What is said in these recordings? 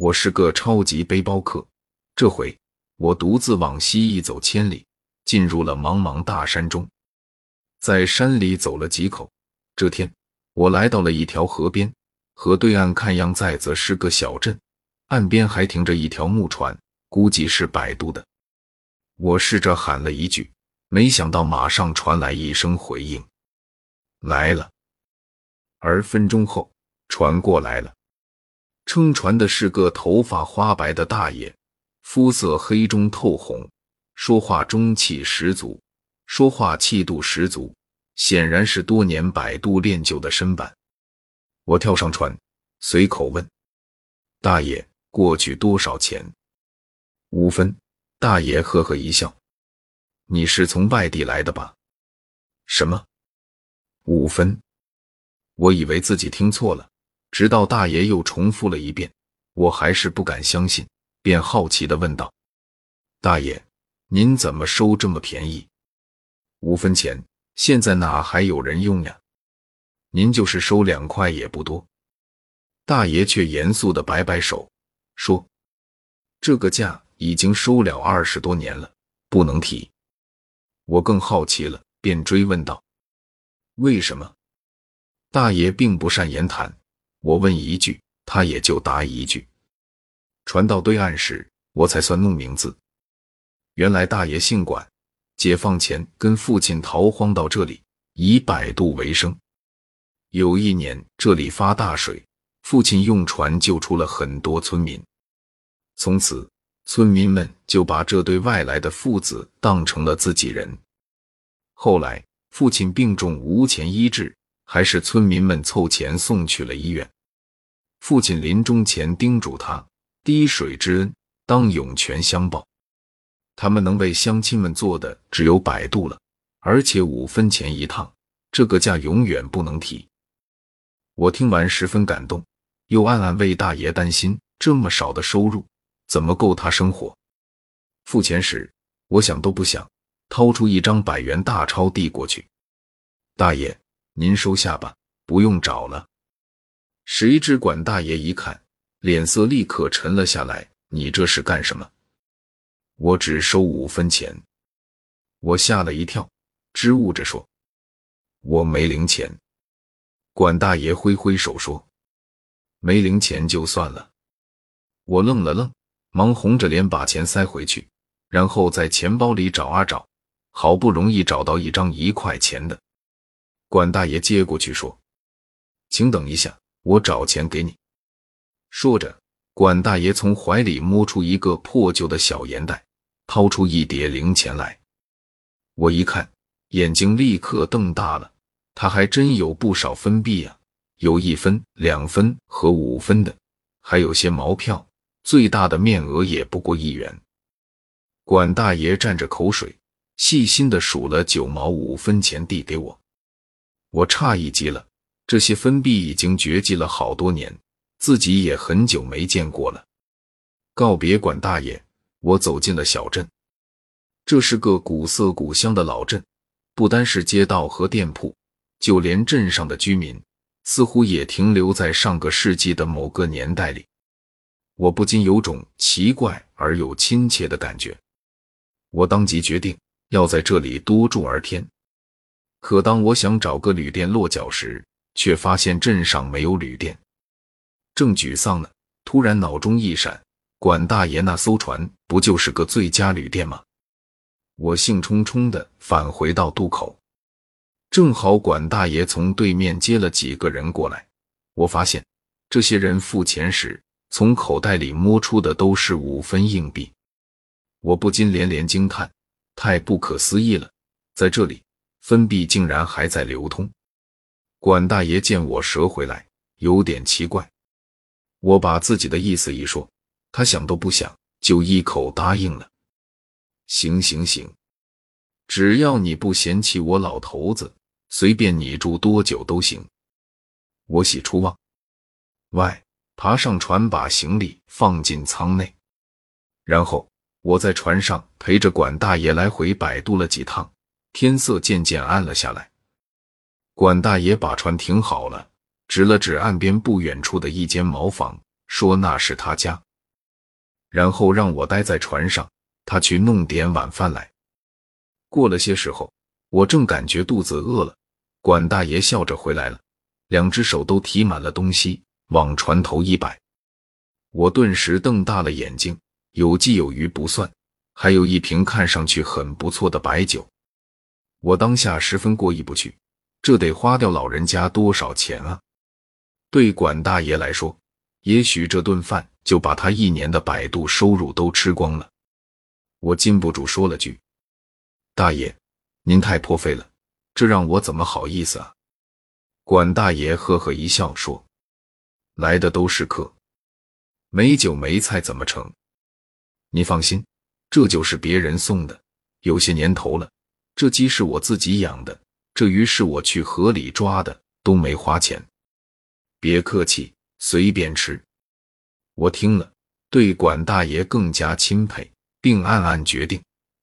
我是个超级背包客，这回我独自往西一走千里，进入了茫茫大山中。在山里走了几口，这天我来到了一条河边，河对岸看样在则是个小镇，岸边还停着一条木船，估计是摆渡的。我试着喊了一句，没想到马上传来一声回应：“来了。”而分钟后，船过来了。撑船的是个头发花白的大爷，肤色黑中透红，说话中气十足，说话气度十足，显然是多年摆渡练就的身板。我跳上船，随口问：“大爷，过去多少钱？”五分。大爷呵呵一笑：“你是从外地来的吧？”什么？五分？我以为自己听错了。直到大爷又重复了一遍，我还是不敢相信，便好奇的问道：“大爷，您怎么收这么便宜？五分钱，现在哪还有人用呀？您就是收两块也不多。”大爷却严肃的摆摆手，说：“这个价已经收了二十多年了，不能提。”我更好奇了，便追问道：“为什么？”大爷并不善言谈。我问一句，他也就答一句。船到对岸时，我才算弄名字。原来大爷姓管，解放前跟父亲逃荒到这里，以摆渡为生。有一年这里发大水，父亲用船救出了很多村民。从此，村民们就把这对外来的父子当成了自己人。后来，父亲病重无钱医治。还是村民们凑钱送去了医院。父亲临终前叮嘱他：“滴水之恩，当涌泉相报。”他们能为乡亲们做的只有摆渡了，而且五分钱一趟，这个价永远不能提。我听完十分感动，又暗暗为大爷担心：这么少的收入，怎么够他生活？付钱时，我想都不想，掏出一张百元大钞递过去，大爷。您收下吧，不用找了。谁知管大爷一看，脸色立刻沉了下来。你这是干什么？我只收五分钱。我吓了一跳，支吾着说：“我没零钱。”管大爷挥挥手说：“没零钱就算了。”我愣了愣，忙红着脸把钱塞回去，然后在钱包里找啊找，好不容易找到一张一块钱的。管大爷接过去说：“请等一下，我找钱给你。”说着，管大爷从怀里摸出一个破旧的小盐袋，掏出一叠零钱来。我一看，眼睛立刻瞪大了。他还真有不少分币啊，有一分、两分和五分的，还有些毛票，最大的面额也不过一元。管大爷蘸着口水，细心的数了九毛五分钱，递给我。我诧异极了，这些分币已经绝迹了好多年，自己也很久没见过了。告别管大爷，我走进了小镇。这是个古色古香的老镇，不单是街道和店铺，就连镇上的居民似乎也停留在上个世纪的某个年代里。我不禁有种奇怪而又亲切的感觉。我当即决定要在这里多住二天。可当我想找个旅店落脚时，却发现镇上没有旅店。正沮丧呢，突然脑中一闪，管大爷那艘船不就是个最佳旅店吗？我兴冲冲的返回到渡口，正好管大爷从对面接了几个人过来。我发现这些人付钱时，从口袋里摸出的都是五分硬币。我不禁连连惊叹：太不可思议了，在这里。分币竟然还在流通，管大爷见我折回来，有点奇怪。我把自己的意思一说，他想都不想就一口答应了。行行行，只要你不嫌弃我老头子，随便你住多久都行。我喜出望外，爬上船，把行李放进舱内，然后我在船上陪着管大爷来回摆渡了几趟。天色渐渐暗了下来，管大爷把船停好了，指了指岸边不远处的一间茅房，说：“那是他家，然后让我待在船上，他去弄点晚饭来。过了些时候，我正感觉肚子饿了，管大爷笑着回来了，两只手都提满了东西，往船头一摆。我顿时瞪大了眼睛，有鸡有鱼不算，还有一瓶看上去很不错的白酒。我当下十分过意不去，这得花掉老人家多少钱啊！对管大爷来说，也许这顿饭就把他一年的百度收入都吃光了。我禁不住说了句：“大爷，您太破费了，这让我怎么好意思啊？”管大爷呵呵一笑说：“来的都是客，没酒没菜怎么成？你放心，这就是别人送的，有些年头了。这鸡是我自己养的，这鱼是我去河里抓的，都没花钱。”别客气，随便吃。我听了，对管大爷更加钦佩，并暗暗决定，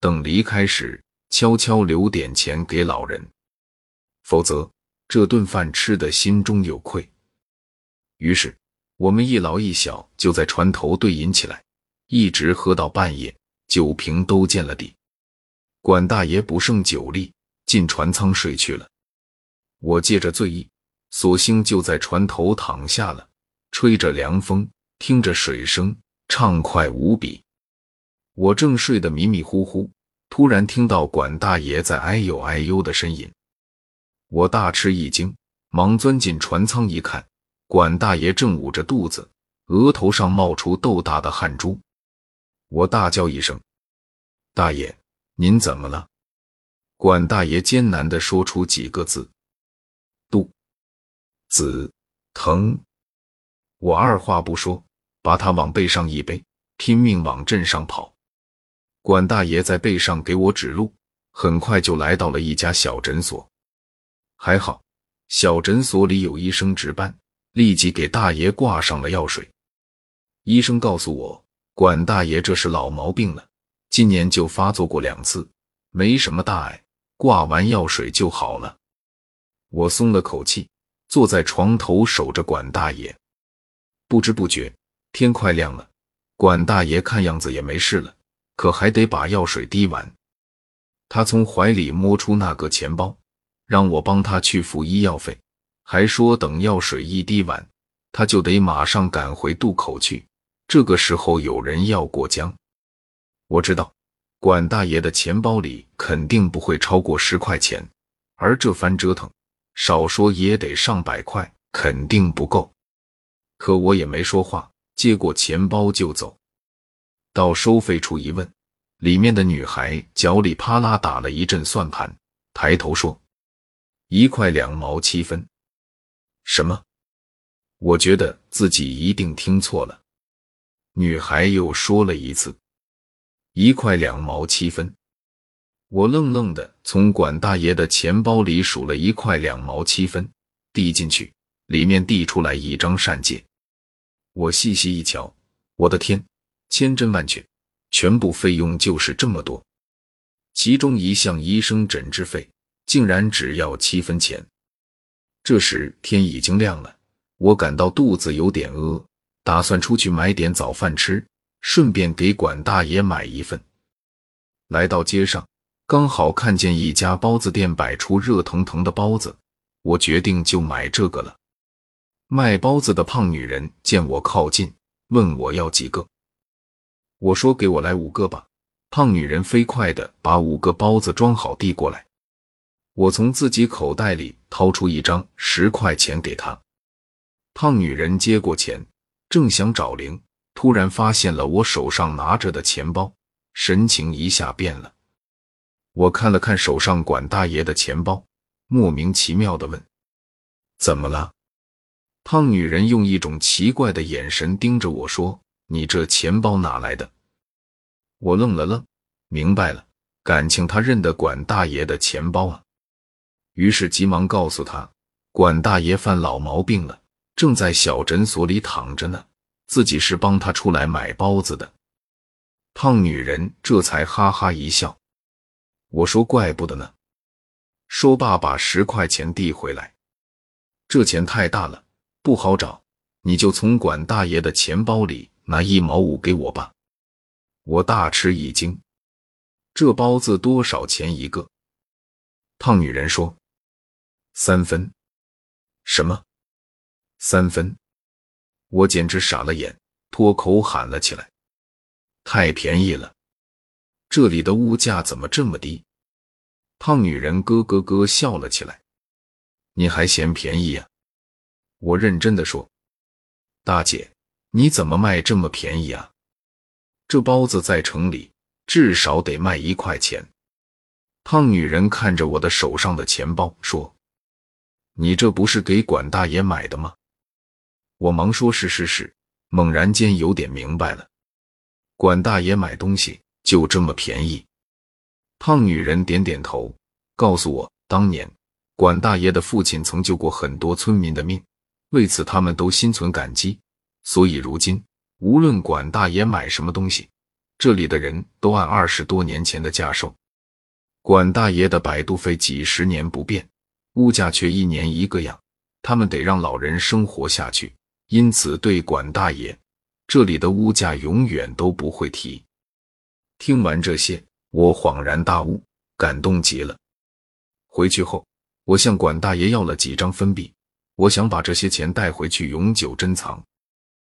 等离开时悄悄留点钱给老人，否则这顿饭吃的心中有愧。于是，我们一老一小就在船头对饮起来，一直喝到半夜，酒瓶都见了底。管大爷不胜酒力，进船舱睡去了。我借着醉意。索性就在船头躺下了，吹着凉风，听着水声，畅快无比。我正睡得迷迷糊糊，突然听到管大爷在哎呦哎呦的呻吟，我大吃一惊，忙钻进船舱一看，管大爷正捂着肚子，额头上冒出豆大的汗珠。我大叫一声：“大爷，您怎么了？”管大爷艰难地说出几个字。肚子疼，我二话不说，把他往背上一背，拼命往镇上跑。管大爷在背上给我指路，很快就来到了一家小诊所。还好，小诊所里有医生值班，立即给大爷挂上了药水。医生告诉我，管大爷这是老毛病了，今年就发作过两次，没什么大碍，挂完药水就好了。我松了口气。坐在床头守着管大爷，不知不觉天快亮了。管大爷看样子也没事了，可还得把药水滴完。他从怀里摸出那个钱包，让我帮他去付医药费，还说等药水一滴完，他就得马上赶回渡口去。这个时候有人要过江，我知道管大爷的钱包里肯定不会超过十块钱，而这番折腾。少说也得上百块，肯定不够。可我也没说话，接过钱包就走。到收费处一问，里面的女孩脚里啪啦打了一阵算盘，抬头说：“一块两毛七分。”什么？我觉得自己一定听错了。女孩又说了一次：“一块两毛七分。”我愣愣的从管大爷的钱包里数了一块两毛七分，递进去，里面递出来一张善借。我细细一瞧，我的天，千真万确，全部费用就是这么多。其中一项医生诊治费竟然只要七分钱。这时天已经亮了，我感到肚子有点饿，打算出去买点早饭吃，顺便给管大爷买一份。来到街上。刚好看见一家包子店摆出热腾腾的包子，我决定就买这个了。卖包子的胖女人见我靠近，问我要几个。我说：“给我来五个吧。”胖女人飞快的把五个包子装好递过来。我从自己口袋里掏出一张十块钱给她。胖女人接过钱，正想找零，突然发现了我手上拿着的钱包，神情一下变了。我看了看手上管大爷的钱包，莫名其妙的问：“怎么了？”胖女人用一种奇怪的眼神盯着我说：“你这钱包哪来的？”我愣了愣，明白了，感情他认得管大爷的钱包啊。于是急忙告诉他：“管大爷犯老毛病了，正在小诊所里躺着呢，自己是帮他出来买包子的。”胖女人这才哈哈一笑。我说：“怪不得呢。”说罢，把十块钱递回来。这钱太大了，不好找，你就从管大爷的钱包里拿一毛五给我吧。我大吃一惊，这包子多少钱一个？胖女人说：“三分。”什么？三分？我简直傻了眼，脱口喊了起来：“太便宜了！这里的物价怎么这么低？”胖女人咯咯咯笑了起来：“你还嫌便宜呀？”我认真的说：“大姐，你怎么卖这么便宜啊？这包子在城里至少得卖一块钱。”胖女人看着我的手上的钱包说。你这不是给管大爷买的吗？我忙说：“是是是。”猛然间有点明白了，管大爷买东西就这么便宜。胖女人点点头，告诉我，当年管大爷的父亲曾救过很多村民的命，为此他们都心存感激，所以如今无论管大爷买什么东西，这里的人都按二十多年前的价收。管大爷的摆渡费几十年不变。物价却一年一个样，他们得让老人生活下去，因此对管大爷这里的物价永远都不会提。听完这些，我恍然大悟，感动极了。回去后，我向管大爷要了几张分币，我想把这些钱带回去永久珍藏。